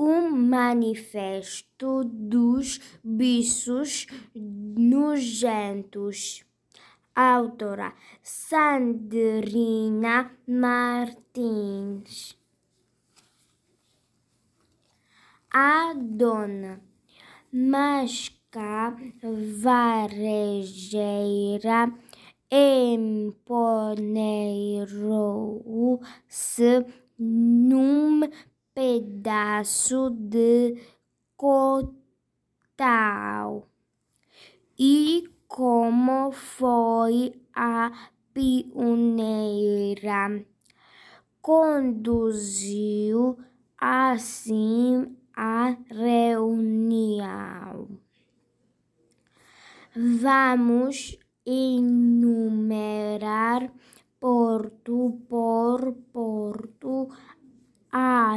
o manifesto dos bichos nojentos. Autora Sandrina Martins. A dona Masca Varejeira emponeirou-se num pedaço de cotal. E como foi a pioneira, conduziu assim a reunião. Vamos enumerar porto por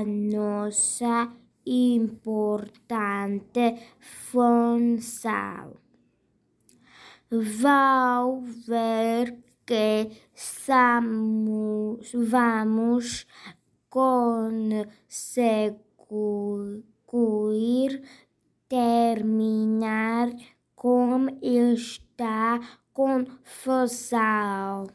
nossa importante função. Vão ver que vamos conseguir terminar com esta confusão.